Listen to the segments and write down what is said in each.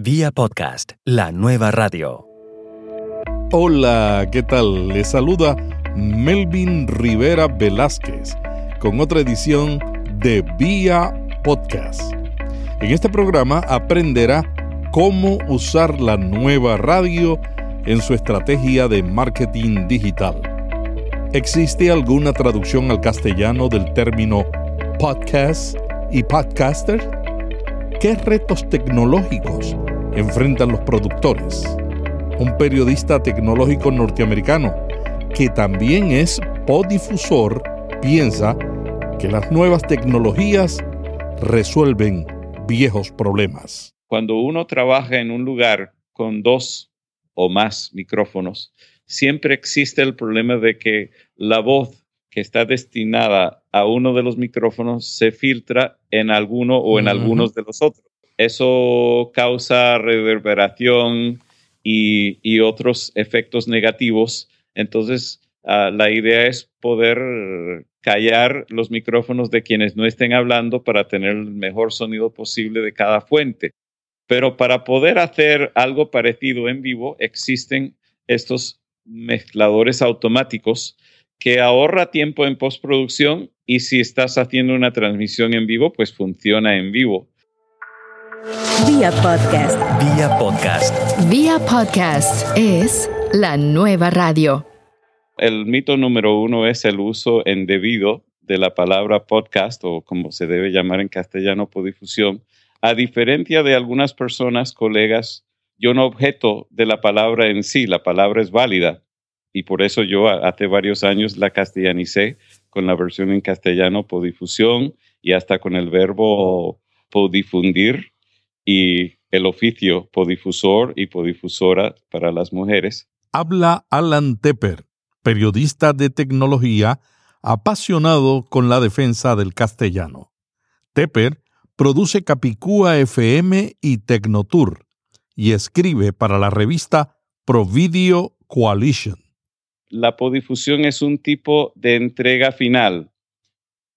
Vía podcast, la nueva radio. Hola, ¿qué tal? Les saluda Melvin Rivera Velázquez con otra edición de Vía Podcast. En este programa aprenderá cómo usar la nueva radio en su estrategia de marketing digital. ¿Existe alguna traducción al castellano del término podcast y podcaster? ¿Qué retos tecnológicos enfrentan los productores? Un periodista tecnológico norteamericano que también es podifusor piensa que las nuevas tecnologías resuelven viejos problemas. Cuando uno trabaja en un lugar con dos o más micrófonos, siempre existe el problema de que la voz que está destinada a uno de los micrófonos se filtra en alguno o en algunos de los otros. Eso causa reverberación y, otros efectos negativos. Entonces, ah, la idea es poder callar los micrófonos de quienes no estén hablando para tener el mejor sonido posible de cada fuente. Pero para poder hacer algo parecido en vivo, existen estos mezcladores automáticos que ahorra tiempo en postproducción y si estás haciendo una transmisión en vivo, pues funciona en vivo. Vía podcast. Vía podcast. Vía podcast es la nueva radio. El mito número uno es el uso indebido de la palabra podcast o como se debe llamar en castellano, podifusión. A diferencia de algunas personas, colegas, yo no objeto de la palabra en sí, la palabra es válida y por eso yo hace varios años la castellanicé con la versión en castellano podifusión y hasta con el verbo podifundir y el oficio podifusor y podifusora para las mujeres. Habla Alan Tepper, periodista de tecnología apasionado con la defensa del castellano. Tepper produce Capicúa FM y Tecnotour y escribe para la revista Provideo Coalition la podifusión es un tipo de entrega final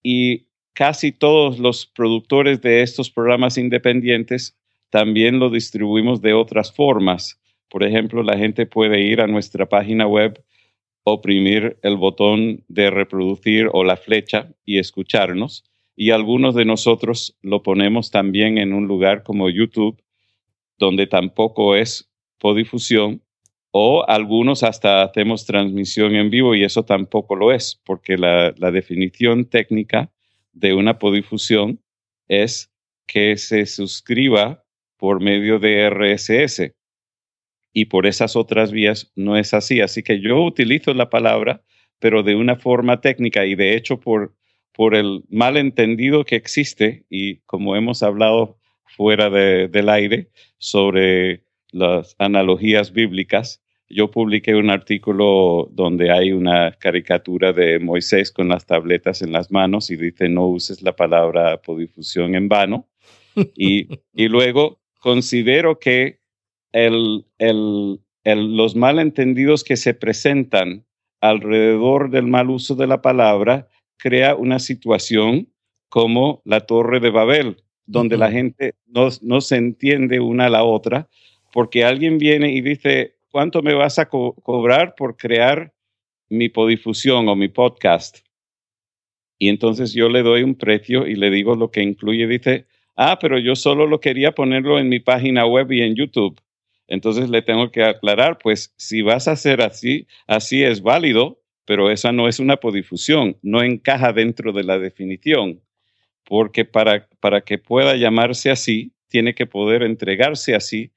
y casi todos los productores de estos programas independientes también lo distribuimos de otras formas. Por ejemplo, la gente puede ir a nuestra página web, oprimir el botón de reproducir o la flecha y escucharnos. Y algunos de nosotros lo ponemos también en un lugar como YouTube, donde tampoco es podifusión, o algunos hasta hacemos transmisión en vivo y eso tampoco lo es, porque la, definición técnica de una podifusión es que se suscriba por medio de RSS y por esas otras vías no es así. Así que yo utilizo la palabra, pero de una forma técnica y de hecho por, por el malentendido que existe y como hemos hablado fuera del aire sobre las analogías bíblicas, yo publiqué un artículo donde hay una caricatura de Moisés con las tabletas en las manos y dice no uses la palabra podifusión en vano. Y, y luego considero que el, el, los malentendidos que se presentan alrededor del mal uso de la palabra crea una situación como la Torre de Babel, donde la gente no, no se entiende una a la otra porque alguien viene y dice, ¿cuánto me vas a cobrar por crear mi podifusión o mi podcast? Y entonces yo le doy un precio y le digo lo que incluye. Dice, ah, pero yo solo lo quería ponerlo en mi página web y en YouTube. Entonces le tengo que aclarar, pues si vas a hacer así, así es válido, pero esa no es una podifusión, no encaja dentro de la definición, porque para, para que pueda llamarse así, tiene que poder entregarse así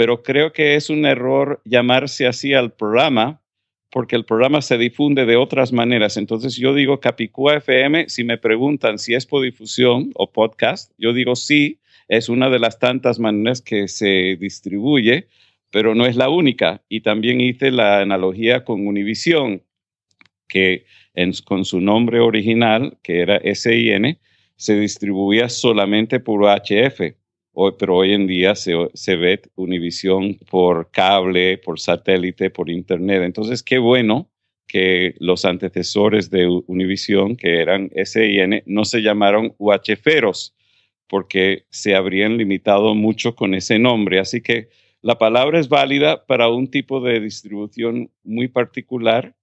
pero creo que es un error llamarse así al programa porque el programa se difunde de otras maneras. Entonces yo digo Capicúa FM, si me preguntan si es podifusión o podcast, yo digo sí, es una de las tantas maneras que se distribuye, pero no es la única. Y también hice la analogía con Univision, que con su nombre original, que era SIN, se distribuía solamente por HF Pero hoy en día se, se ve Univisión por cable, por satélite, por internet. Entonces, qué bueno que los antecesores de Univisión, que eran SIN, no se llamaron UHFeros, porque se habrían limitado mucho con ese nombre. Así que la palabra es válida para un tipo de distribución muy particular,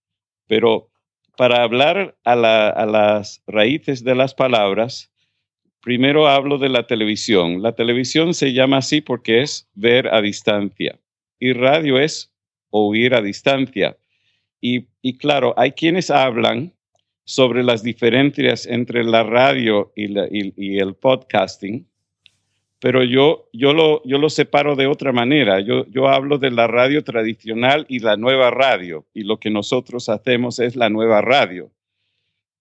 pero para hablar a, las raíces de las palabras, primero hablo de la televisión. La televisión se llama así porque es ver a distancia y radio es oír a distancia. Y, claro, hay quienes hablan sobre las diferencias entre la radio y, el podcasting, pero yo, yo, lo, yo lo separo de otra manera. Yo, yo hablo de la radio tradicional y la nueva radio, y lo que nosotros hacemos es la nueva radio.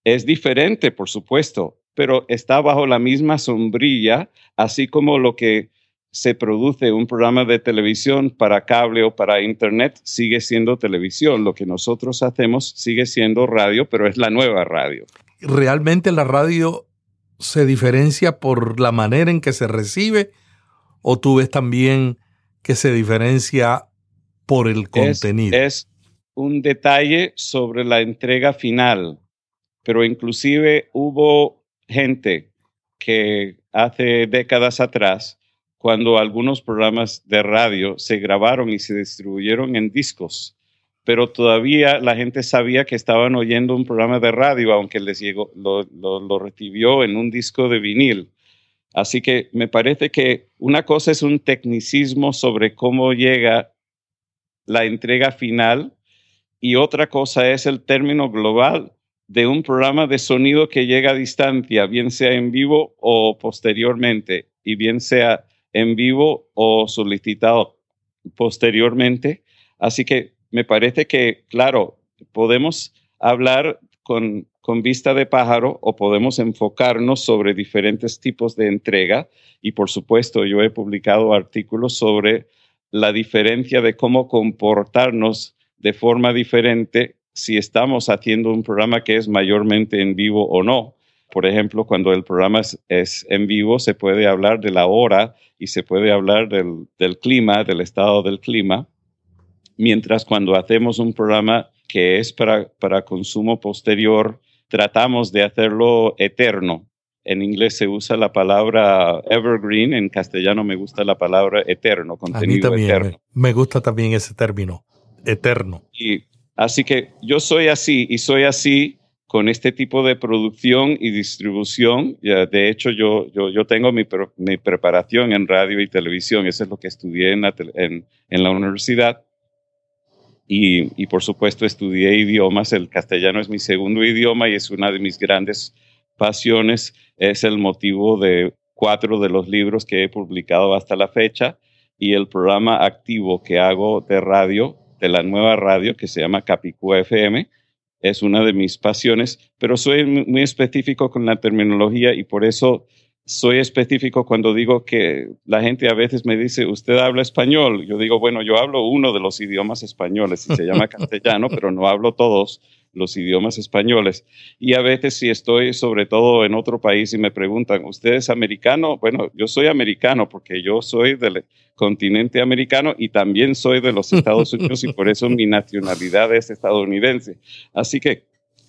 Es diferente, por supuesto, pero está bajo la misma sombrilla, así como lo que se produce un programa de televisión para cable o para internet, sigue siendo televisión. Lo que nosotros hacemos sigue siendo radio, pero es la nueva radio. ¿Realmente la radio se diferencia por la manera en que se recibe o tú ves también que se diferencia por el contenido? Es, un detalle sobre la entrega final, pero inclusive hubo gente que hace décadas atrás cuando algunos programas de radio se grabaron y se distribuyeron en discos, pero todavía la gente sabía que estaban oyendo un programa de radio, aunque les llegó, lo, lo, recibió en un disco de vinil. Así que me parece que una cosa es un tecnicismo sobre cómo llega la entrega final y otra cosa es el término global de un programa de sonido que llega a distancia, bien sea en vivo o posteriormente, y bien sea en vivo o solicitado posteriormente. Así que me parece que, claro, podemos hablar con, con vista de pájaro o podemos enfocarnos sobre diferentes tipos de entrega. Y por supuesto, yo he publicado artículos sobre la diferencia de cómo comportarnos de forma diferente si estamos haciendo un programa que es mayormente en vivo o no. Por ejemplo, cuando el programa es, en vivo, se puede hablar de la hora y se puede hablar del, del clima, del estado del clima, mientras cuando hacemos un programa que es para, para consumo posterior, tratamos de hacerlo eterno. En inglés se usa la palabra evergreen, en castellano me gusta la palabra eterno, contenido eterno. Me gusta también ese término, eterno. Y así que yo soy así y soy así con este tipo de producción y distribución. De hecho, yo, yo, yo tengo mi, mi, preparación en radio y televisión, eso es lo que estudié en la, en, en la universidad. Y, y, por supuesto estudié idiomas, el castellano es mi segundo idioma y es una de mis grandes pasiones, es el motivo de cuatro de los libros que he publicado hasta la fecha y el programa activo que hago de radio, de la nueva radio que se llama Capicú FM, es una de mis pasiones, pero soy muy específico con la terminología y por eso soy específico cuando digo que la gente a veces me dice, usted habla español. Yo digo, bueno, yo hablo uno de los idiomas españoles y se llama castellano, pero no hablo todos los idiomas españoles. Y a veces si estoy sobre todo en otro país y me preguntan, ¿usted es americano? Bueno, yo soy americano porque yo soy del continente americano y también soy de los Estados Unidos y por eso mi nacionalidad es estadounidense. Así que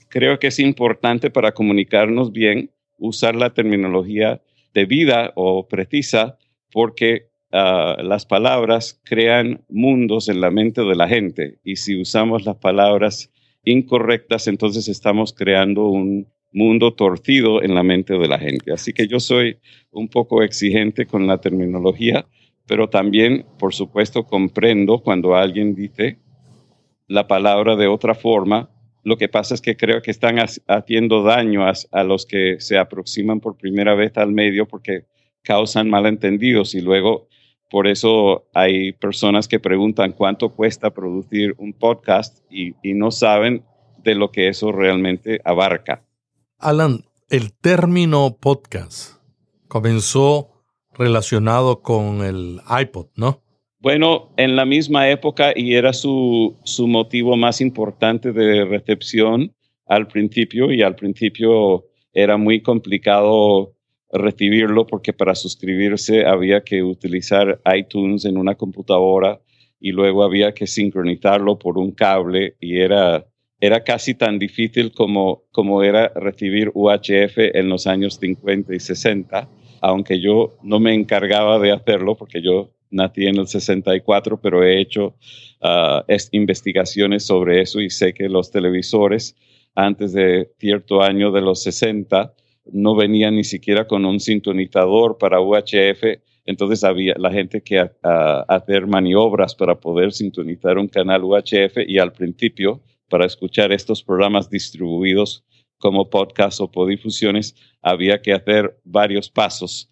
creo que es importante para comunicarnos bien usar la terminología debida o precisa porque ah, las palabras crean mundos en la mente de la gente y si usamos las palabras incorrectas, entonces estamos creando un mundo torcido en la mente de la gente. Así que yo soy un poco exigente con la terminología, pero también, por supuesto, comprendo cuando alguien dice la palabra de otra forma. Lo que pasa es que creo que están haciendo daño a, los que se aproximan por primera vez al medio porque causan malentendidos y luego por eso hay personas que preguntan cuánto cuesta producir un podcast y, no saben de lo que eso realmente abarca. Alan, el término podcast comenzó relacionado con el iPod, ¿no? Bueno, en la misma época y era su, su motivo más importante de recepción al principio y al principio era muy complicado recibirlo porque para suscribirse había que utilizar iTunes en una computadora y luego había que sincronizarlo por un cable y era, era casi tan difícil como, como era recibir UHF en los años 50 y 60. aunque yo no me encargaba de hacerlo porque yo nací en el 64, pero he hecho uh, investigaciones sobre eso y sé que los televisores antes de cierto año de los 60 no venían ni siquiera con un sintonizador para UHF, entonces había la gente que hacer maniobras para poder sintonizar un canal UHF y al principio para escuchar estos programas distribuidos como podcast o podifusiones había que hacer varios pasos.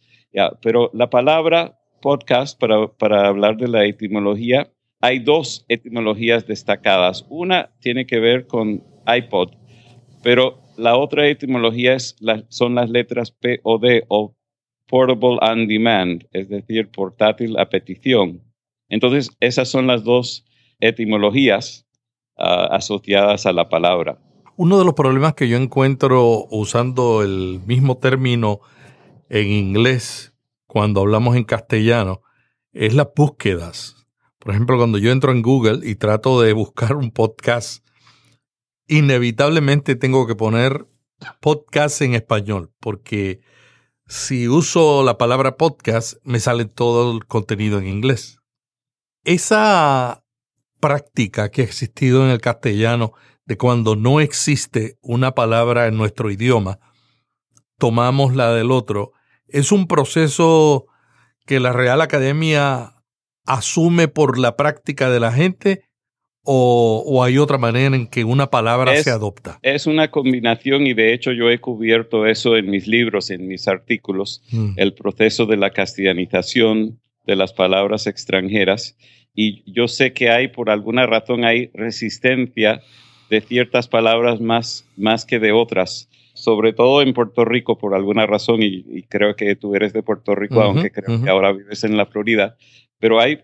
pero la palabra podcast, para hablar de la etimología, hay dos etimologías destacadas. Una tiene que ver con iPod, pero la otra etimología es son las letras P o D o Portable on Demand, es decir, portátil a petición. Entonces, esas son las dos etimologías ah, asociadas a la palabra. Uno de los problemas que yo encuentro usando el mismo término en inglés cuando hablamos en castellano es las búsquedas. Por ejemplo, cuando yo entro en Google y trato de buscar un podcast, inevitablemente tengo que poner podcast en español, porque si uso la palabra podcast, me sale todo el contenido en inglés. Esa práctica que ha existido en el castellano de cuando no existe una palabra en nuestro idioma, tomamos la del otro, es un proceso que la Real Academia asume por la práctica de la gente o, hay otra manera en que una palabra se adopta? Es una combinación y de hecho yo he cubierto eso en mis libros, en mis artículos, mm. el proceso de la castellanización de las palabras extranjeras. Y yo sé que hay, por alguna razón, hay resistencia de ciertas palabras más, más que de otras, sobre todo en Puerto Rico por alguna razón, y, creo que tú eres de Puerto Rico, aunque creo que ahora vives en la Florida, pero hay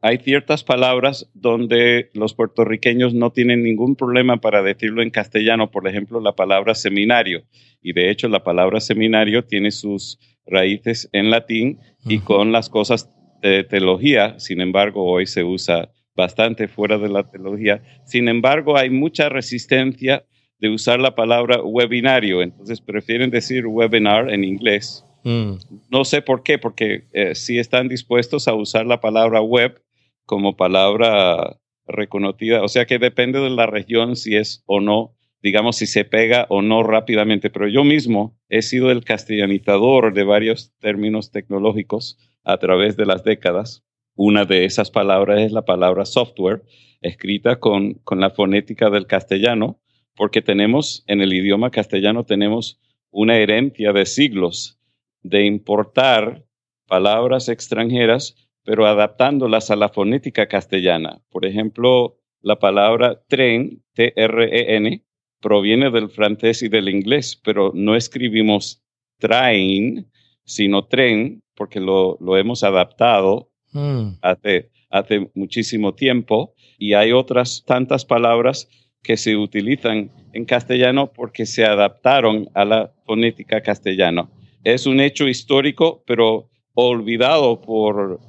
hay ciertas palabras donde los puertorriqueños no tienen ningún problema para decirlo en castellano, por ejemplo, la palabra seminario. Y de hecho, la palabra seminario tiene sus raíces en latín y con las cosas de teología, sin embargo, hoy se usa bastante fuera de la teología. Sin embargo, hay mucha resistencia de usar la palabra webinario, entonces prefieren decir webinar en inglés. Mm. No sé por qué, porque eh, si están dispuestos a usar la palabra web como palabra reconocida. O sea que depende de la región si es o no, digamos, si se pega o no rápidamente. Pero yo mismo he sido el castellanizador de varios términos tecnológicos a través de las décadas. Una de esas palabras es la palabra software, escrita con, con la fonética del castellano, porque tenemos, en el idioma castellano, tenemos una herencia de siglos de importar palabras extranjeras pero adaptándolas a la fonética castellana. Por ejemplo, la palabra tren, T-R-E-N, proviene del francés y del inglés, pero no escribimos train, sino tren, porque lo, hemos adaptado mm. hace, hace muchísimo tiempo. Y hay otras tantas palabras que se utilizan en castellano porque se adaptaron a la fonética castellana. Es un hecho histórico, pero olvidado por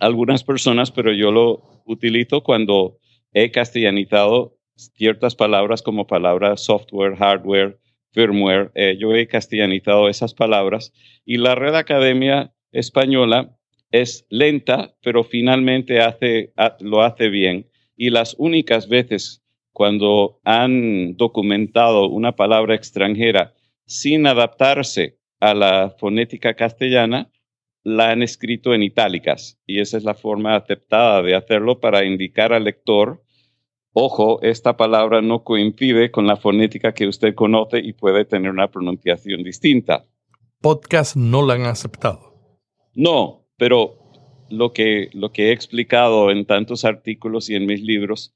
algunas personas, pero yo lo utilizo cuando he castellanizado ciertas palabras como palabras software, hardware, firmware. Eh, yo he castellanizado esas palabras y la Red Academia Española es lenta, pero finalmente hace, lo hace bien. Y las únicas veces cuando han documentado una palabra extranjera sin adaptarse a la fonética castellana la han escrito en itálicas y esa es la forma aceptada de hacerlo para indicar al lector, ojo, esta palabra no coincide con la fonética que usted conoce y puede tener una pronunciación distinta. Podcast no la han aceptado. No, pero lo que, lo que he explicado en tantos artículos y en mis libros,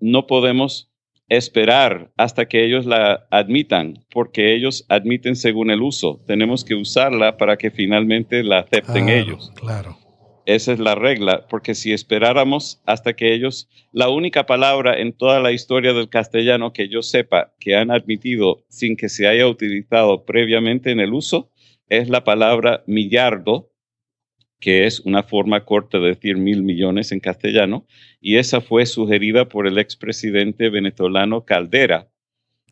no podemos esperar hasta que ellos la admitan, porque ellos admiten según el uso. Tenemos que usarla para que finalmente la acepten ellos. Claro. Esa es la regla, porque si esperáramos hasta que ellos, la única palabra en toda la historia del castellano que yo sepa que han admitido sin que se haya utilizado previamente en el uso, es la palabra millardo, que es una forma corta de decir mil millones en castellano, y esa fue sugerida por el expresidente venezolano Caldera.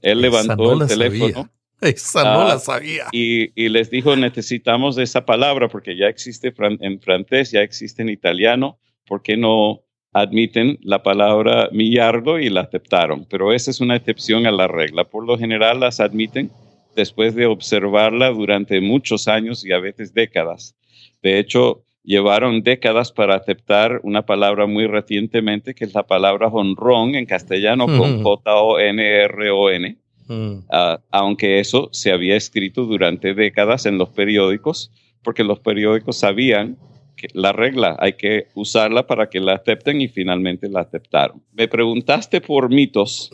Él levantó el teléfono. Esa no la ah, sabía. Y, y, les dijo, necesitamos esa palabra porque ya existe en francés, ya existe en italiano, ¿por qué no admiten la palabra millardo y la aceptaron? Pero esa es una excepción a la regla. Por lo general las admiten después de observarla durante muchos años y a veces décadas. De hecho, llevaron décadas para aceptar una palabra muy recientemente, que es la palabra honrón en castellano, con J-O-N-R-O-N, mm. ah, aunque eso se había escrito durante décadas en los periódicos, porque los periódicos sabían que la regla hay que usarla para que la acepten y finalmente la aceptaron. Me preguntaste por mitos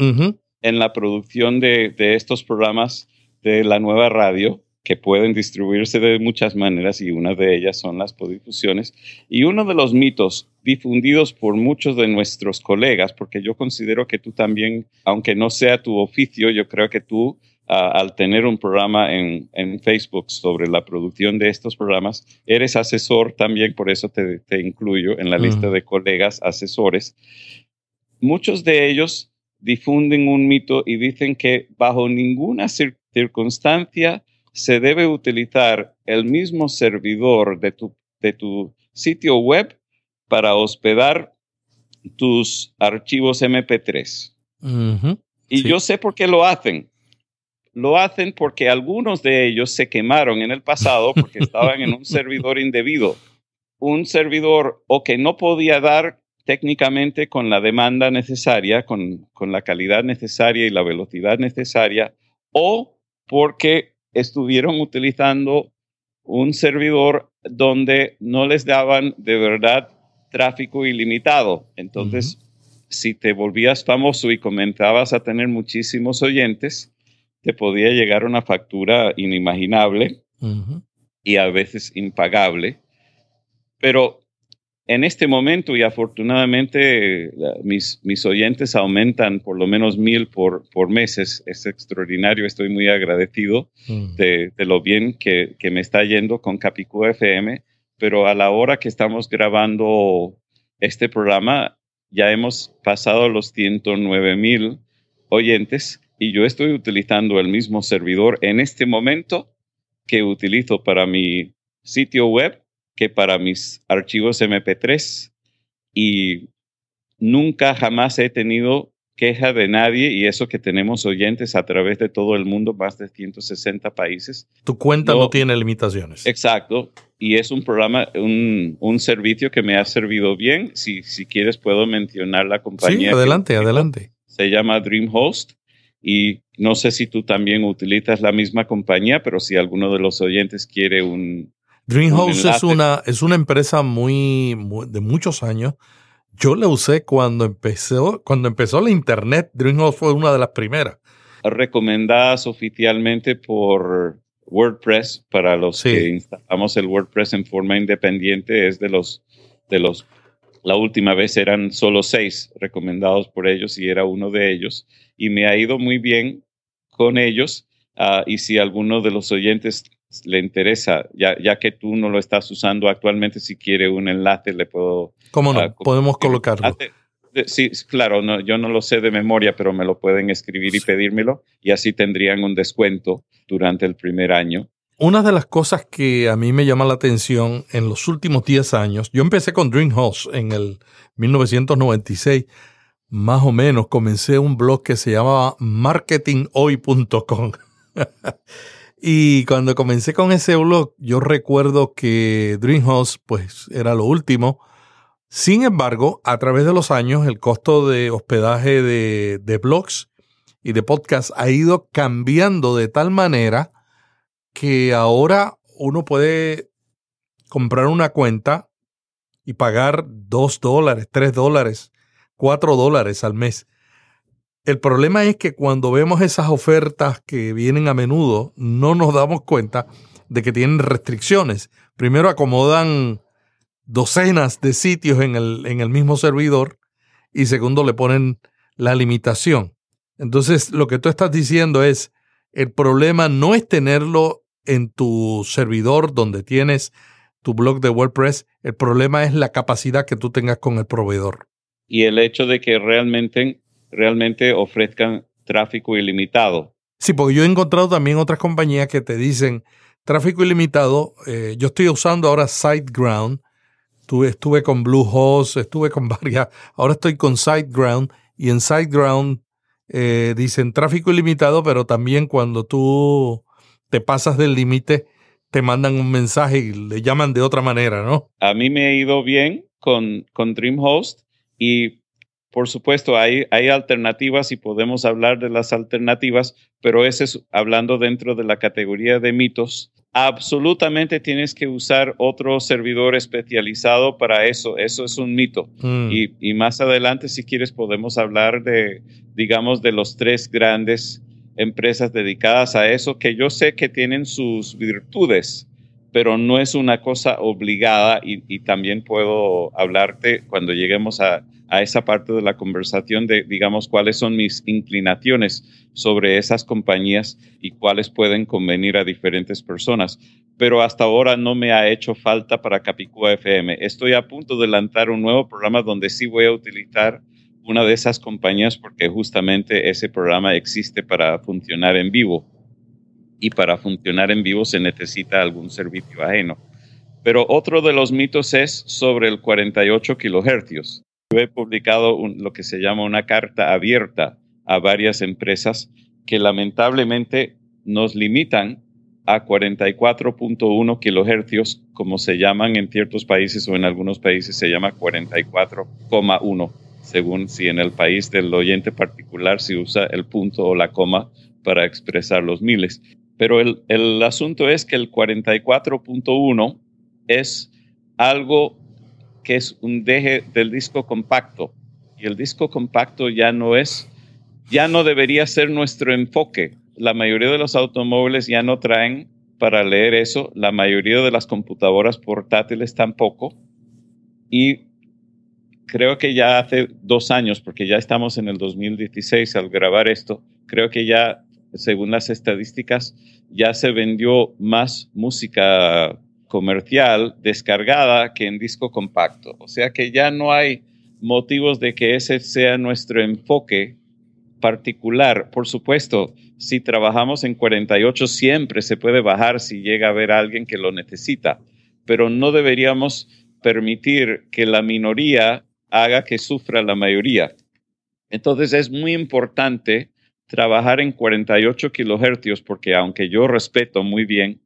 en la producción de, de estos programas de la nueva radio que pueden distribuirse de muchas maneras y una de ellas son las podifusiones. Y uno de los mitos difundidos por muchos de nuestros colegas, porque yo considero que tú también, aunque no sea tu oficio, yo creo que tú al tener un programa en, en, Facebook sobre la producción de estos programas, eres asesor también, por eso te, te incluyo en la lista de colegas asesores. Muchos de ellos difunden un mito y dicen que bajo ninguna circunstancia se debe utilizar el mismo servidor de tu, de tu sitio web para hospedar tus archivos MP3. Y yo sé por qué lo hacen. Lo hacen porque algunos de ellos se quemaron en el pasado porque estaban en un servidor indebido. Un servidor o que no podía dar técnicamente con la demanda necesaria, con, con la calidad necesaria y la velocidad necesaria, o porque estuvieron utilizando un servidor donde no les daban de verdad tráfico ilimitado. Entonces, si te volvías famoso y comenzabas a tener muchísimos oyentes, te podía llegar una factura inimaginable y a veces impagable. Pero en este momento y afortunadamente mis, mis oyentes aumentan por lo menos mil por, por meses. Es extraordinario, estoy muy agradecido mm. de, de, lo bien que, que, me está yendo con Capicú FM, pero a la hora que estamos grabando este programa ya hemos pasado los 109 mil oyentes y yo estoy utilizando el mismo servidor en este momento que utilizo para mi sitio web que para mis archivos MP3 y nunca jamás he tenido queja de nadie y eso que tenemos oyentes a través de todo el mundo, más de 160 países. Tu cuenta no, tiene limitaciones. Exacto. Y es un programa, un, un, servicio que me ha servido bien. Si, si quieres puedo mencionar la compañía. Sí, adelante, adelante. Se llama DreamHost y no sé si tú también utilizas la misma compañía, pero si alguno de los oyentes quiere un, DreamHost es una, es una empresa muy, de muchos años. Yo la usé cuando empezó, cuando empezó la internet. DreamHost fue una de las primeras. Recomendadas oficialmente por WordPress para los que instalamos el WordPress en forma independiente es de los de los la última vez eran solo seis recomendados por ellos y era uno de ellos y me ha ido muy bien con ellos ah, y si alguno de los oyentes le interesa, ya, ya que tú no lo estás usando actualmente, si quiere un enlace, le puedo... ¿Cómo no? Ah, Podemos colocarlo. Sí, claro, no, yo no lo sé de memoria, pero me lo pueden escribir y pedírmelo y así tendrían un descuento durante el primer año. Una de las cosas que a mí me llama la atención en los últimos 10 años, yo empecé con DreamHost en el 1996, más o menos comencé un blog que se llamaba marketinghoy.com. Y cuando comencé con ese blog, yo recuerdo que DreamHost pues era lo último. Sin embargo, a través de los años, el costo de hospedaje de, de blogs y de podcasts ha ido cambiando de tal manera que ahora uno puede comprar una cuenta y pagar dos dólares, tres dólares, cuatro dólares al mes el problema es que cuando vemos esas ofertas que vienen a menudo, no nos damos cuenta de que tienen restricciones. Primero acomodan docenas de sitios en el, en el mismo servidor y segundo le ponen la limitación. Entonces, lo que tú estás diciendo es, el problema no es tenerlo en tu servidor donde tienes tu blog de WordPress, el problema es la capacidad que tú tengas con el proveedor. Y el hecho de que realmente realmente ofrezcan tráfico ilimitado. Sí, porque yo he encontrado también otras compañías que te dicen tráfico ilimitado. Eh, yo estoy usando ahora SiteGround. Estuve, estuve con Bluehost, estuve con varias. Ahora estoy con SiteGround y en SiteGround eh, dicen tráfico ilimitado, pero también cuando tú te pasas del límite, te mandan un mensaje y le llaman de otra manera, ¿no? A mí me ha ido bien con, con DreamHost y por supuesto hay, hay alternativas y podemos hablar de las alternativas, pero ese es hablando dentro de la categoría de mitos. Absolutamente tienes que usar otro servidor especializado para eso. Eso es un mito. Mm. Y, y, más adelante, si quieres, podemos hablar de, digamos, de los tres grandes empresas dedicadas a eso, que yo sé que tienen sus virtudes, pero no es una cosa obligada y, también puedo hablarte cuando lleguemos a, a, esa parte de la conversación de, digamos, cuáles son mis inclinaciones sobre esas compañías y cuáles pueden convenir a diferentes personas. Pero hasta ahora no me ha hecho falta para Capicúa FM. Estoy a punto de lanzar un nuevo programa donde sí voy a utilizar una de esas compañías porque justamente ese programa existe para funcionar en vivo y para funcionar en vivo se necesita algún servicio ajeno. Pero otro de los mitos es sobre el 48 kilohercios. He publicado lo que se llama una carta abierta a varias empresas que lamentablemente nos limitan a 44.1 kilohercios, como se llaman en ciertos países o en algunos países se llama 44,1 según si en el país del oyente particular se usa el punto o la coma para expresar los miles. Pero el, el asunto es que el 44.1 es algo que es un deje del disco compacto. Y el disco compacto ya no es, ya no debería ser nuestro enfoque. La mayoría de los automóviles ya no traen para leer eso, la mayoría de las computadoras portátiles tampoco. Y creo que ya hace dos años, porque ya estamos en el 2016 al grabar esto, creo que ya, según las estadísticas, ya se vendió más música comercial descargada que en disco compacto. O sea que ya no hay motivos de que ese sea nuestro enfoque particular. Por supuesto, si trabajamos en 48 siempre se puede bajar si llega a haber alguien que lo necesita, pero no deberíamos permitir que la minoría haga que sufra la mayoría. Entonces es muy importante trabajar en 48 kilohercios porque aunque yo respeto muy bien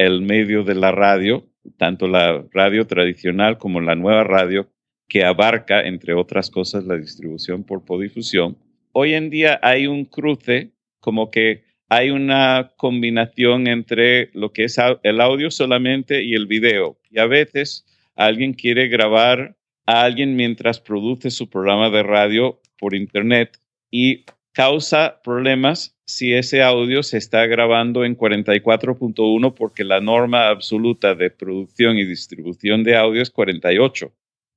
el medio de la radio, tanto la radio tradicional como la nueva radio, que abarca, entre otras cosas, la distribución por podifusión, hoy en día hay un cruce como que hay una combinación entre lo que es el audio solamente y el video. Y a veces alguien quiere grabar a alguien mientras produce su programa de radio por internet y causa problemas si ese audio se está grabando en 44.1 porque la norma absoluta de producción y distribución de audio es 48.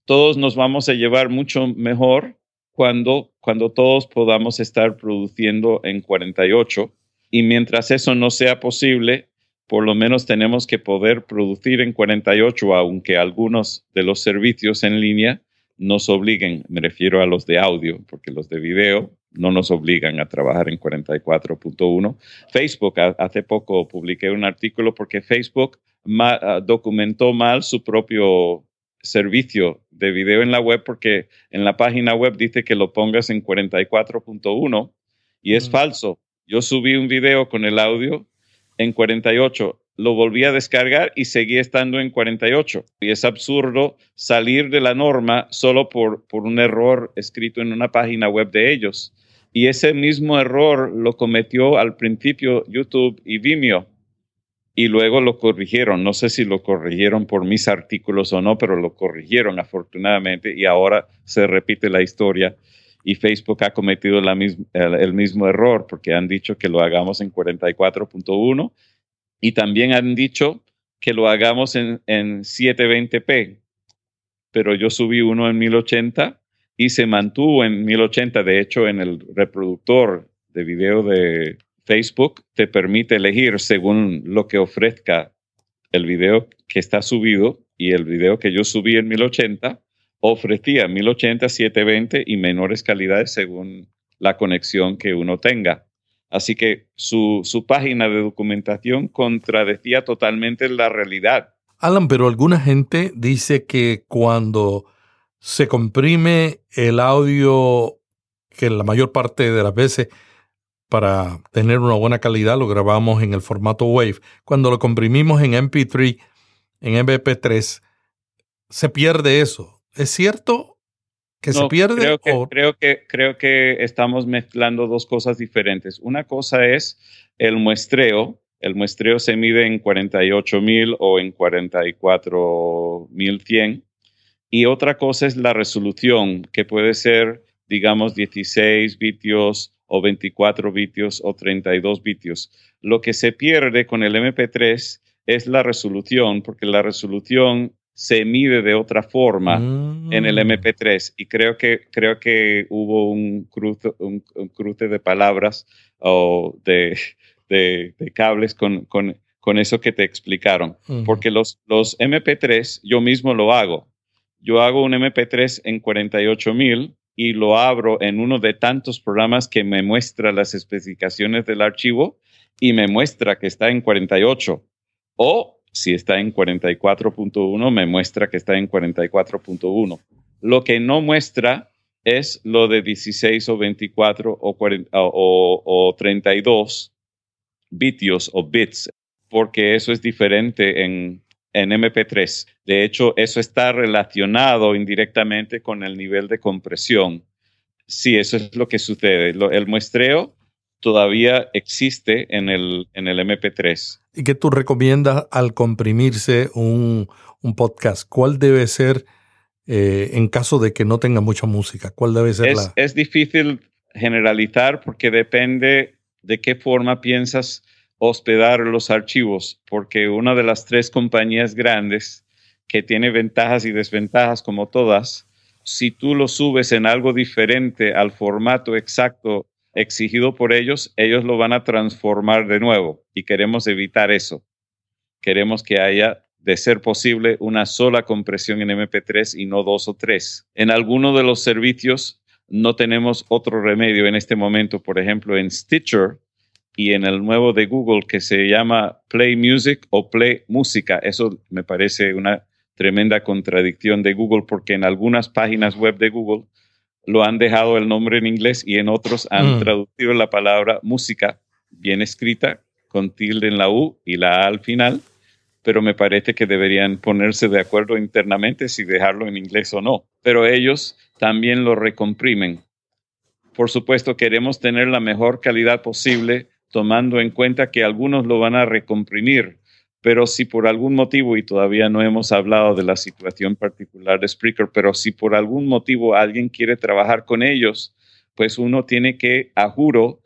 Todos nos vamos a llevar mucho mejor cuando, cuando todos podamos estar produciendo en 48 y mientras eso no sea posible, por lo menos tenemos que poder producir en 48, aunque algunos de los servicios en línea nos obliguen, me refiero a los de audio, porque los de video no nos obligan a trabajar en 44.1. Facebook, hace poco publiqué un artículo porque Facebook ah, documentó mal su propio servicio de video en la web porque en la página web dice que lo pongas en 44.1 y es mm. falso. Yo subí un video con el audio en 48, lo volví a descargar y seguía estando en 48. Y es absurdo salir de la norma solo por, por un error escrito en una página web de ellos. Y ese mismo error lo cometió al principio YouTube y Vimeo. Y luego lo corrigieron. No sé si lo corrigieron por mis artículos o no, pero lo corrigieron afortunadamente. Y ahora se repite la historia y Facebook ha cometido el, mismo error porque han dicho que lo hagamos en 44.1 y también han dicho que lo hagamos en, en 720p. Pero yo subí uno en 1080 y se mantuvo en 1080. De hecho, en el reproductor de video de Facebook te permite elegir según lo que ofrezca el video que está subido y el video que yo subí en 1080 ofrecía 1080, 720 y menores calidades según la conexión que uno tenga. Así que su, su página de documentación contradecía totalmente la realidad. Alan, pero alguna gente dice que cuando se comprime el audio, que la mayor parte de las veces para tener una buena calidad lo grabamos en el formato WAVE. Cuando lo comprimimos en MP3, en MP3, se pierde eso. ¿Es cierto que se pierde? Creo que, creo, que, creo que estamos mezclando dos cosas diferentes. Una cosa es el muestreo. El muestreo se mide en 48.000 o en 44.100. Y otra cosa es la resolución, que puede ser, digamos, 16 bits o 24 bits o 32 bits. Lo que se pierde con el MP3 es la resolución, porque la resolución se mide de otra forma en el MP3 mm. y creo que, creo que hubo un cruce, un, cruce de palabras o de, de, cables con, con, con, eso que te explicaron. Porque los, los MP3 yo mismo lo hago. Yo hago un MP3 en 48.000 y lo abro en uno de tantos programas que me muestra las especificaciones del archivo y me muestra que está en 48. O si está en 44.1, me muestra que está en 44.1. Lo que no muestra es lo de 16 o 24 o, o, 32 bitios o bits, porque eso es diferente en, en MP3. De hecho, eso está relacionado indirectamente con el nivel de compresión. Sí, eso es lo que sucede. el muestreo todavía existe en el, en el MP3. ¿Y qué tú recomiendas al comprimirse un, podcast? ¿Cuál debe ser eh, en caso de que no tenga mucha música? ¿Cuál debe ser es, la...? Es difícil generalizar porque depende de qué forma piensas hospedar los archivos, porque una de las tres compañías grandes que tiene ventajas y desventajas como todas, si tú lo subes en algo diferente al formato exacto exigido por ellos, ellos lo van a transformar de nuevo y queremos evitar eso. Queremos que haya, de ser posible, una sola compresión en MP3 y no dos o tres. En alguno de los servicios no tenemos otro remedio en este momento. Por ejemplo, en Stitcher y en el nuevo de Google que se llama Play Music o Play Música. Eso me parece una tremenda contradicción de Google porque en algunas páginas web de Google lo han dejado el nombre en inglés y en otros han mm. traducido la palabra música bien escrita con tilde en la U y la A al final, pero me parece que deberían ponerse de acuerdo internamente si dejarlo en inglés o no. Pero ellos también lo recomprimen. Por supuesto, queremos tener la mejor calidad posible tomando en cuenta que algunos lo van a recomprimir, pero si por algún motivo, y todavía no hemos hablado de la situación particular de Spreaker, pero si por algún motivo alguien quiere trabajar con ellos, pues uno tiene que, a juro,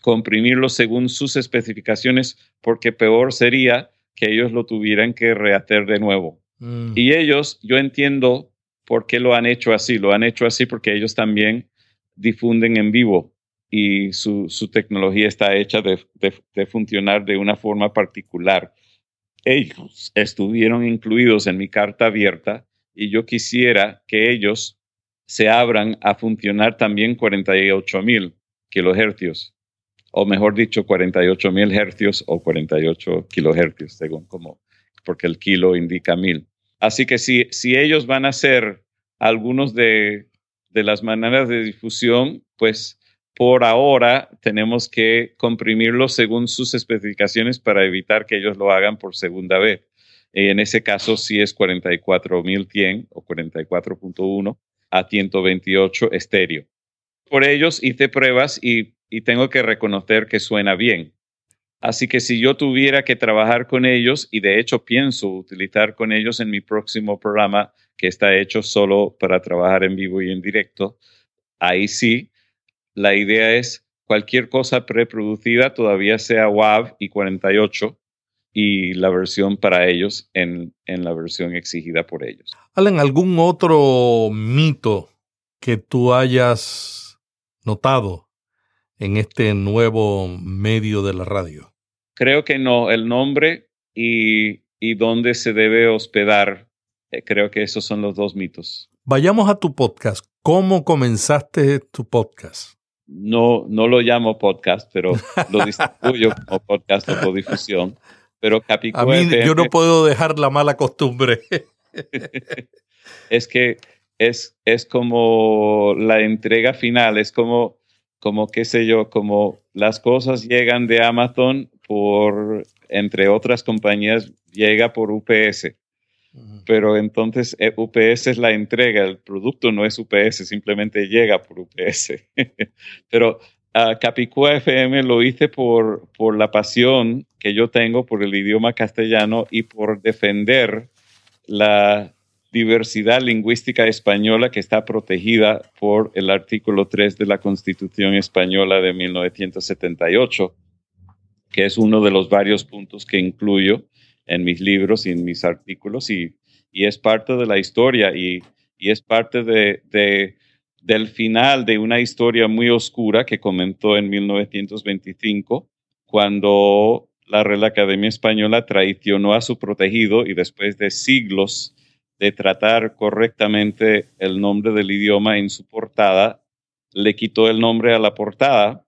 comprimirlo según sus especificaciones, porque peor sería que ellos lo tuvieran que rehacer de nuevo. Mm. Y ellos, yo entiendo por qué lo han hecho así. Lo han hecho así porque ellos también difunden en vivo y su, tecnología está hecha de, funcionar de una forma particular. Ellos estuvieron incluidos en mi carta abierta y yo quisiera que ellos se abran a funcionar también 48.000 kilohercios, o mejor dicho, 48.000 hercios o 48 kilohercios, según como, porque el kilo indica mil. Así que si, si ellos van a ser algunos de, de las maneras de difusión, pues por ahora tenemos que comprimirlo según sus especificaciones para evitar que ellos lo hagan por segunda vez. En ese caso sí es 44.100 o 44.1 a 128 estéreo. Por ellos hice pruebas y, y tengo que reconocer que suena bien. Así que si yo tuviera que trabajar con ellos, y de hecho pienso utilizar con ellos en mi próximo programa que está hecho solo para trabajar en vivo y en directo, ahí sí la idea es cualquier cosa preproducida todavía sea WAV y 48 y la versión para ellos en, en la versión exigida por ellos. Alan, ¿algún otro mito que tú hayas notado en este nuevo medio de la radio? Creo que no. El nombre y, y dónde se debe hospedar, eh, creo que esos son los dos mitos. Vayamos a tu podcast. ¿Cómo comenzaste tu podcast? No, no lo llamo podcast, pero lo distribuyo como podcast o difusión. Pero Capicúa A mí yo no puedo dejar la mala costumbre. es que es, es como la entrega final, es como, como, qué sé yo, como las cosas llegan de Amazon por, entre otras compañías, llega por UPS. Pero entonces eh, UPS es la entrega, el producto no es UPS, simplemente llega por UPS. Pero uh, Capicúa FM lo hice por, por la pasión que yo tengo por el idioma castellano y por defender la diversidad lingüística española que está protegida por el artículo 3 de la Constitución española de 1978, que es uno de los varios puntos que incluyo en mis libros y en mis artículos y, es parte de la historia y, es parte de, del final de una historia muy oscura que comentó en 1925 cuando la Real Academia Española traicionó a su protegido y después de siglos de tratar correctamente el nombre del idioma en su portada, le quitó el nombre a la portada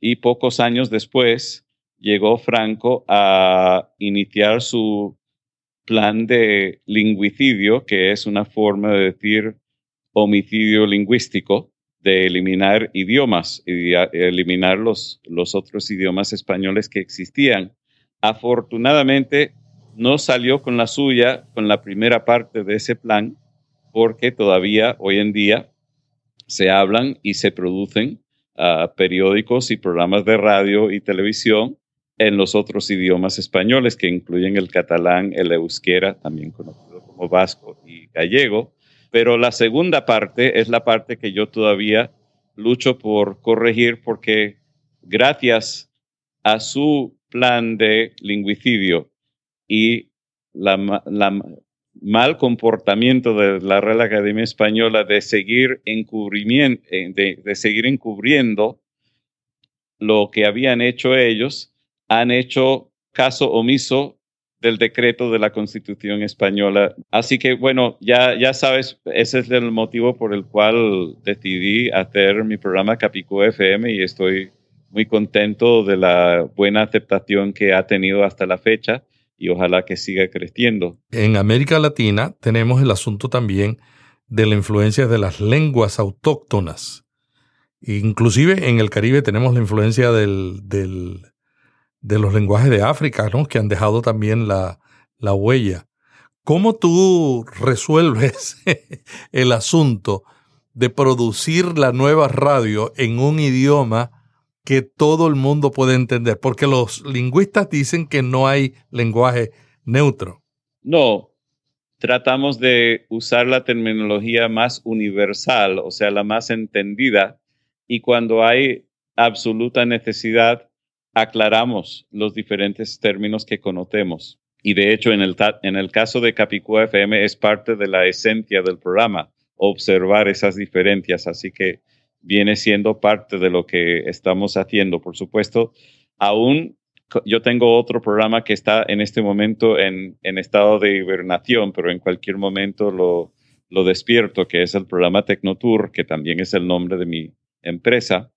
y pocos años después llegó Franco a iniciar su plan de lingüicidio, que es una forma de decir homicidio lingüístico, de eliminar idiomas y eliminar los, los otros idiomas españoles que existían. Afortunadamente, no salió con la suya, con la primera parte de ese plan, porque todavía hoy en día se hablan y se producen ah, periódicos y programas de radio y televisión en los otros idiomas españoles, que incluyen el catalán, el euskera, también conocido como vasco y gallego. Pero la segunda parte es la parte que yo todavía lucho por corregir porque gracias a su plan de lingüicidio y la, mal comportamiento de la Real Academia Española de seguir, eh, de, seguir encubriendo lo que habían hecho ellos, han hecho caso omiso del decreto de la Constitución española. Así que bueno, ya, ya sabes, ese es el motivo por el cual decidí hacer mi programa Capicú FM y estoy muy contento de la buena aceptación que ha tenido hasta la fecha y ojalá que siga creciendo. En América Latina tenemos el asunto también de la influencia de las lenguas autóctonas. Inclusive en el Caribe tenemos la influencia del, de los lenguajes de África, ¿no? que han dejado también la, la huella. ¿Cómo tú resuelves el asunto de producir la nueva radio en un idioma que todo el mundo puede entender, porque los lingüistas dicen que no hay lenguaje neutro. No, tratamos de usar la terminología más universal, o sea, la más entendida, y cuando hay absoluta necesidad, aclaramos los diferentes términos que conocemos. Y de hecho, en el, en el caso de Capicúa FM es parte de la esencia del programa, observar esas diferencias. Así que viene siendo parte de lo que estamos haciendo. Por supuesto, aún yo tengo otro programa que está en este momento en, estado de hibernación, pero en cualquier momento lo, lo despierto, que es el programa Tecnotour, que también es el nombre de mi empresa.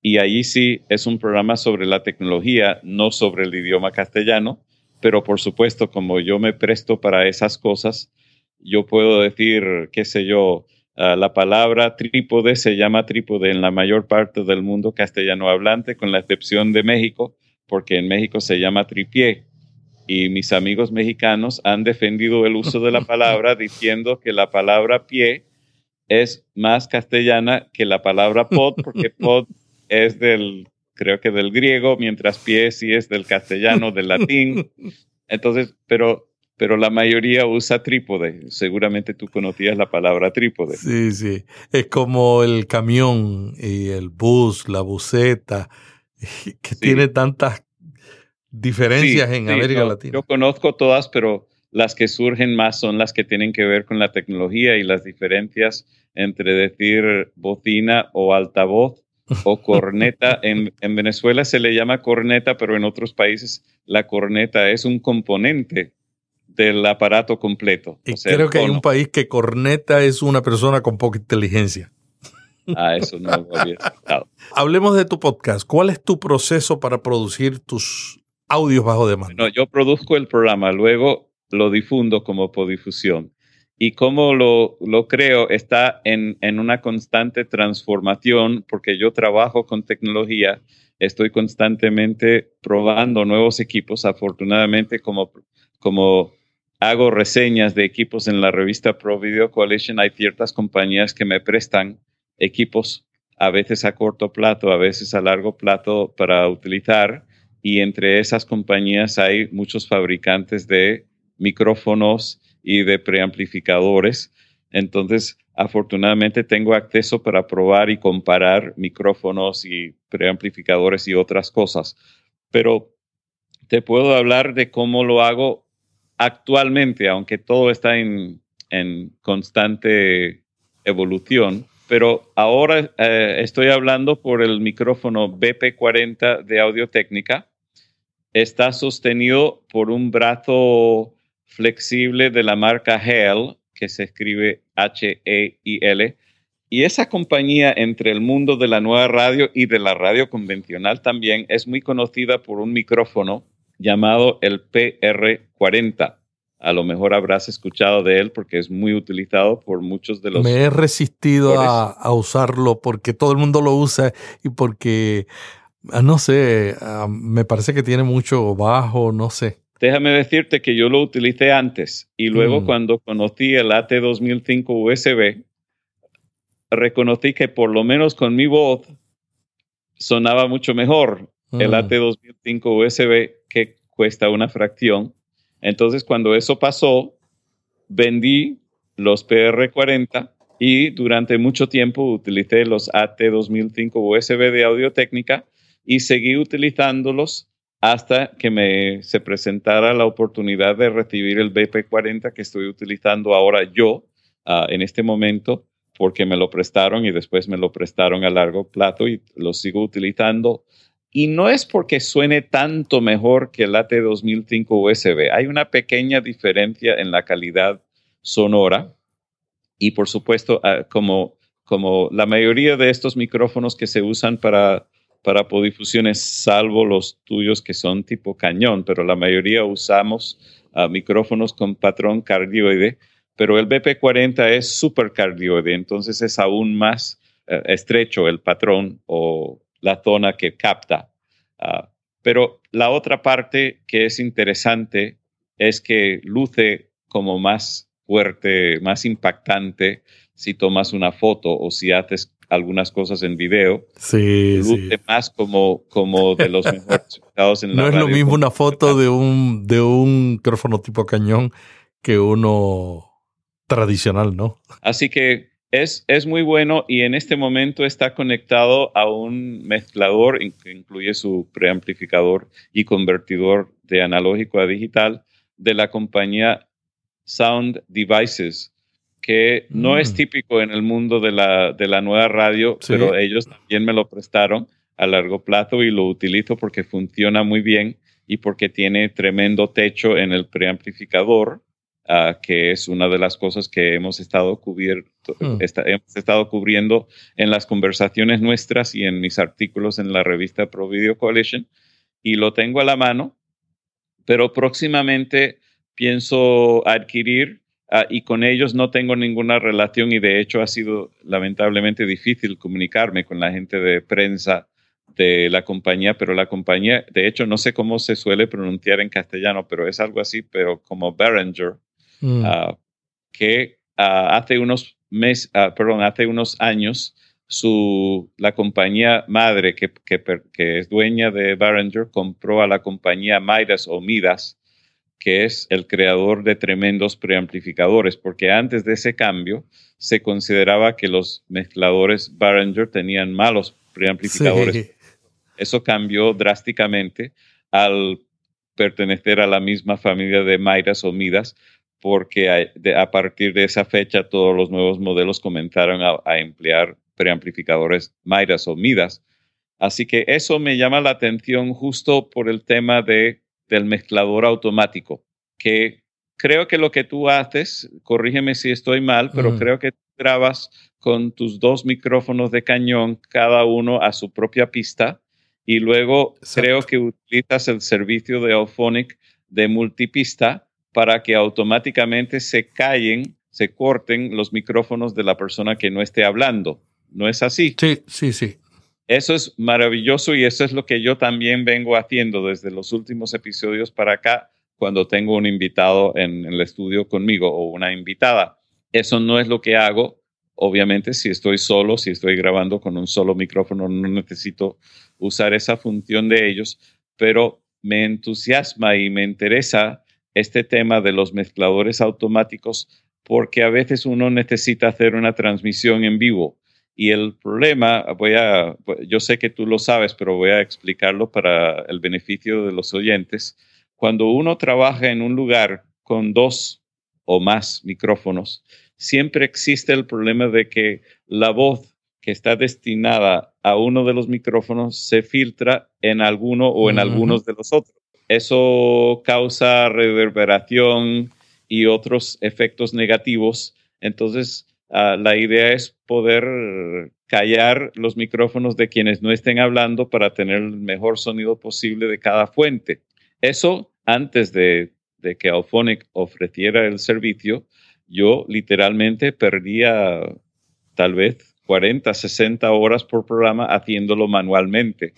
Y ahí sí es un programa sobre la tecnología, no sobre el idioma castellano, pero por supuesto, como yo me presto para esas cosas, yo puedo decir, qué sé yo, Ah, la palabra trípode se llama trípode en la mayor parte del mundo castellano hablante, con la excepción de México, porque en México se llama tripié. Y mis amigos mexicanos han defendido el uso de la palabra diciendo que la palabra pie es más castellana que la palabra pod, porque pod es del, creo que del griego, mientras pie sí es del castellano, del latín. Entonces, pero pero la mayoría usa trípode. Seguramente tú conocías la palabra trípode. Sí, sí. Es como el camión y el bus, la buseta, que tiene tantas diferencias en América Latina. Yo conozco todas, pero las que surgen más son las que tienen que ver con la tecnología y las diferencias entre decir bocina o altavoz o corneta. en, en Venezuela se le llama corneta, pero en otros países la corneta es un componente del aparato completo. Y creo que hay un país que corneta es una persona con poca inteligencia. Ah, eso no lo había escuchado. Hablemos de tu podcast. ¿Cuál es tu proceso para producir tus audios bajo demanda? No, yo produzco el programa, luego lo difundo como podifusión. Y cómo lo, lo creo está en, en una constante transformación porque yo trabajo con tecnología, estoy constantemente probando nuevos equipos. Afortunadamente, como, como hago reseñas de equipos en la revista Pro Video Coalition, hay ciertas compañías que me prestan equipos a veces a corto plazo, a veces a largo plazo para utilizar. Y entre esas compañías hay muchos fabricantes de micrófonos y de preamplificadores. Entonces, afortunadamente tengo acceso para probar y comparar micrófonos y preamplificadores y otras cosas. Pero te puedo hablar de cómo lo hago actualmente, aunque todo está en, constante evolución. Pero ahora eh, estoy hablando por el micrófono BP40 de Audio Técnica. Está sostenido por un brazo flexible de la marca Hell, que se escribe H-E-I-L. Y esa compañía entre el mundo de la nueva radio y de la radio convencional también es muy conocida por un micrófono llamado el PR40. A lo mejor habrás escuchado de él porque es muy utilizado por muchos de los... Me he resistido a, a, usarlo porque todo el mundo lo usa y porque, ah, no sé, ah, me parece que tiene mucho bajo, no sé. Déjame decirte que yo lo utilicé antes y luego mm. cuando conocí el AT2005 USB, reconocí que por lo menos con mi voz sonaba mucho mejor el mm. AT2005 USB que cuesta una fracción. Entonces cuando eso pasó, vendí los PR40 y durante mucho tiempo utilicé los AT2005 USB de Audio Técnica y seguí utilizándolos hasta que me se presentara la oportunidad de recibir el BP40 que estoy utilizando ahora yo ah, en este momento, porque me lo prestaron y después me lo prestaron a largo plazo y lo sigo utilizando. Y no es porque suene tanto mejor que el AT2005 USB. Hay una pequeña diferencia en la calidad sonora. Y por supuesto, ah, como, como la mayoría de estos micrófonos que se usan para para podifusiones, salvo los tuyos que son tipo cañón, pero la mayoría usamos ah, micrófonos con patrón cardioide, pero el BP40 es supercardioide, entonces es aún más eh, estrecho el patrón o la zona que capta. Ah, pero la otra parte que es interesante es que luce como más fuerte, más impactante si tomas una foto o si haces algunas cosas en video. Sí, sí. más como, como de los mejores en la No es lo mismo una foto de un, de un micrófono tipo cañón que uno tradicional, ¿no? Así que es, es muy bueno y en este momento está conectado a un mezclador que incluye su preamplificador y convertidor de analógico a digital de la compañía Sound Devices que no es mm. típico en el mundo de la, de la nueva radio, pero ellos también me lo prestaron a largo plazo y lo utilizo porque funciona muy bien y porque tiene tremendo techo en el preamplificador, uh, que es una de las cosas que hemos estado, cubierto, mm. hemos estado cubriendo en las conversaciones nuestras y en mis artículos en la revista Pro Video Coalition. Y lo tengo a la mano, pero próximamente pienso adquirir Ah, y con ellos no tengo ninguna relación y de hecho ha sido lamentablemente difícil comunicarme con la gente de prensa de la compañía, pero la compañía, de hecho no sé cómo se suele pronunciar en castellano, pero es algo así, pero como Behringer, mm. ah, que ah, hace unos meses, perdón, hace unos años, su, la compañía madre que, que, que, es dueña de Behringer compró a la compañía Midas o Midas, que es el creador de tremendos preamplificadores, porque antes de ese cambio se consideraba que los mezcladores Behringer tenían malos preamplificadores. Eso cambió drásticamente al pertenecer a la misma familia de Midas o Midas, porque a, partir de esa fecha todos los nuevos modelos comenzaron a, a emplear preamplificadores Midas o Midas. Así que eso me llama la atención justo por el tema de del mezclador automático, que creo que lo que tú haces, corrígeme si estoy mal, pero creo que grabas con tus dos micrófonos de cañón, cada uno a su propia pista, y luego creo que utilizas el servicio de Auphonic de multipista para que automáticamente se callen, se corten los micrófonos de la persona que no esté hablando. ¿No es así? Sí, sí, sí. Eso es maravilloso y eso es lo que yo también vengo haciendo desde los últimos episodios para acá cuando tengo un invitado en, el estudio conmigo o una invitada. Eso no es lo que hago. Obviamente, si estoy solo, si estoy grabando con un solo micrófono, no necesito usar esa función de ellos, pero me entusiasma y me interesa este tema de los mezcladores automáticos porque a veces uno necesita hacer una transmisión en vivo y el problema, voy a, yo sé que tú lo sabes, pero voy a explicarlo para el beneficio de los oyentes. Cuando uno trabaja en un lugar con dos o más micrófonos, siempre existe el problema de que la voz que está destinada a uno de los micrófonos se filtra en alguno o en algunos de los otros. Eso causa reverberación y otros efectos negativos. Entonces, Ah, la idea es poder callar los micrófonos de quienes no estén hablando para tener el mejor sonido posible de cada fuente. Eso antes de, que Auphonic ofreciera el servicio, yo literalmente perdía tal vez 40, 60 horas por programa haciéndolo manualmente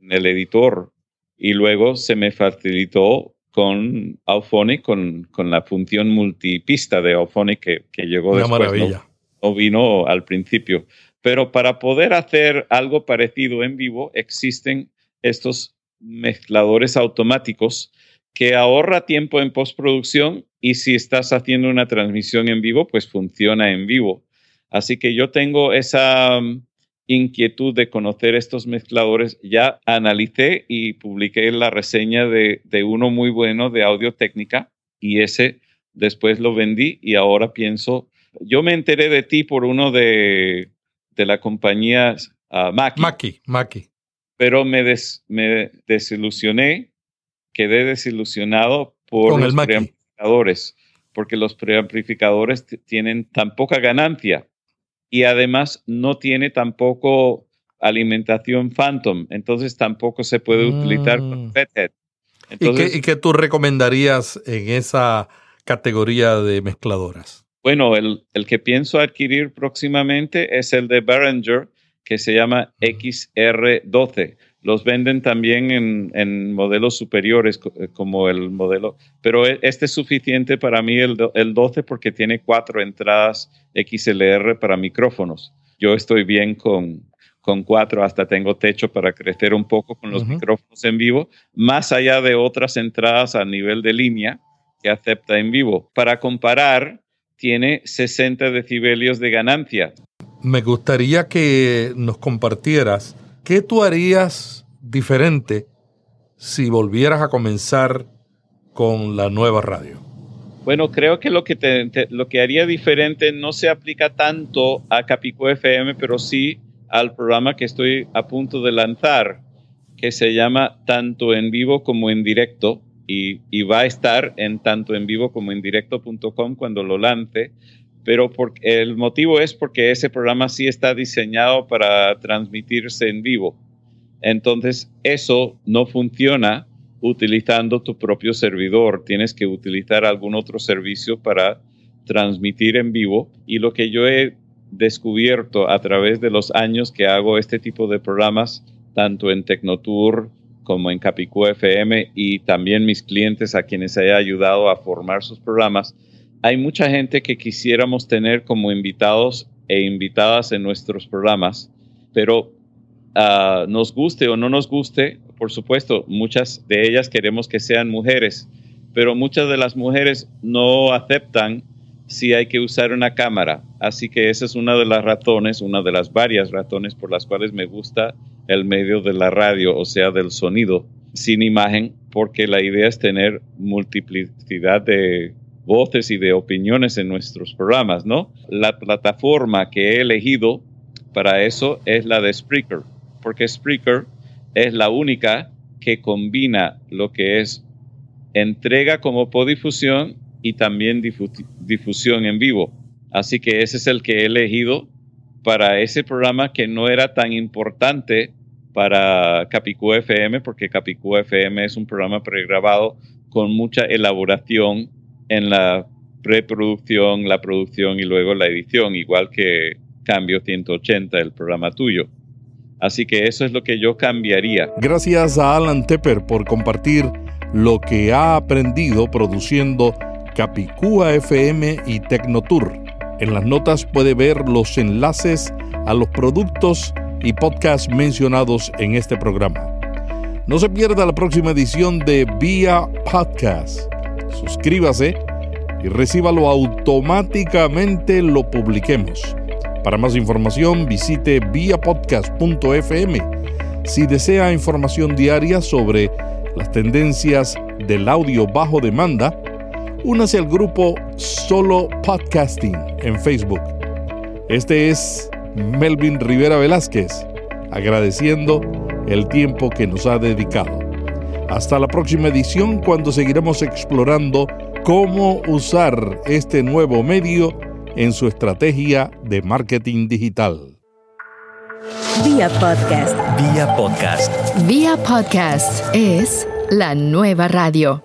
en el editor. Y luego se me facilitó con Auphonic, con, la función multipista de Auphonic que, que llegó Una después. Maravilla vino al principio. Pero para poder hacer algo parecido en vivo, existen estos mezcladores automáticos que ahorra tiempo en postproducción y si estás haciendo una transmisión en vivo, pues funciona en vivo. Así que yo tengo esa um, inquietud de conocer estos mezcladores. Ya analicé y publiqué la reseña de, de uno muy bueno de audio técnica y ese después lo vendí y ahora pienso yo me enteré de ti por uno de, de la compañía uh, Mackie. Mackie, Pero me, me desilusioné, quedé desilusionado por los preamplificadores, porque los preamplificadores tienen tan poca ganancia y además no tiene tampoco alimentación Phantom, entonces tampoco se puede utilizar con FEThead. ¿Y, ¿Y qué tú recomendarías en esa categoría de mezcladoras? Bueno, el, que pienso adquirir próximamente es el de Behringer, que se llama XR12. Los venden también en, modelos superiores, eh, como el modelo, pero e, este es suficiente para mí, el, el 12, porque tiene cuatro entradas XLR para micrófonos. Yo estoy bien con, con cuatro, hasta tengo techo para crecer un poco con los micrófonos en vivo, más allá de otras entradas a nivel de línea que acepta en vivo. Para comparar, tiene 60 decibelios de ganancia. Me gustaría que nos compartieras qué tú harías diferente si volvieras a comenzar con la nueva radio. Bueno, creo que lo que, lo que haría diferente no se aplica tanto a Capico FM, pero sí al programa que estoy a punto de lanzar, que se llama Tanto en vivo como en directo, y, va a estar en tanto en vivo como en directo.com cuando lo lance, pero el motivo es porque ese programa sí está diseñado para transmitirse en vivo. Entonces, eso no funciona utilizando tu propio servidor. Tienes que utilizar algún otro servicio para transmitir en vivo. Y lo que yo he descubierto a través de los años que hago este tipo de programas, tanto en Tecnotour como en Capicú FM y también mis clientes a quienes he ayudado a formar sus programas, hay mucha gente que quisiéramos tener como invitados e invitadas en nuestros programas, pero ah, nos guste o no nos guste, por supuesto, muchas de ellas queremos que sean mujeres, pero muchas de las mujeres no aceptan si hay que usar una cámara. Así que esa es una de las razones, una de las varias razones por las cuales me gusta el medio de la radio, o sea, del sonido sin imagen, porque la idea es tener multiplicidad de voces y de opiniones en nuestros programas, ¿no? La plataforma que he elegido para eso es la de Spreaker, porque Spreaker es la única que combina lo que es entrega como podifusión y también difusión en vivo. Así que ese es el que he elegido para ese programa que no era tan importante para Capicú FM, porque Capicú FM es un programa pregrabado con mucha elaboración en la preproducción, la producción y luego la edición, igual que Cambio 180, el programa tuyo. Así que eso es lo que yo cambiaría. Gracias a Alan Tepper por compartir lo que ha aprendido produciendo Capicúa FM y Tecnotour. En las notas puede ver los enlaces a los productos y podcasts mencionados en este programa. No se pierda la próxima edición de Vía Podcast. Suscríbase y recíbalo automáticamente lo publiquemos. Para más información visite viapodcast.fm. Si desea información diaria sobre las tendencias del audio bajo demanda, únase al grupo Solo Podcasting en Facebook. Este es Melvin Rivera Velázquez, agradeciendo el tiempo que nos ha dedicado. Hasta la próxima edición cuando seguiremos explorando cómo usar este nuevo medio en su estrategia de marketing digital. Vía podcast. Vía podcast. Vía podcast es la nueva radio.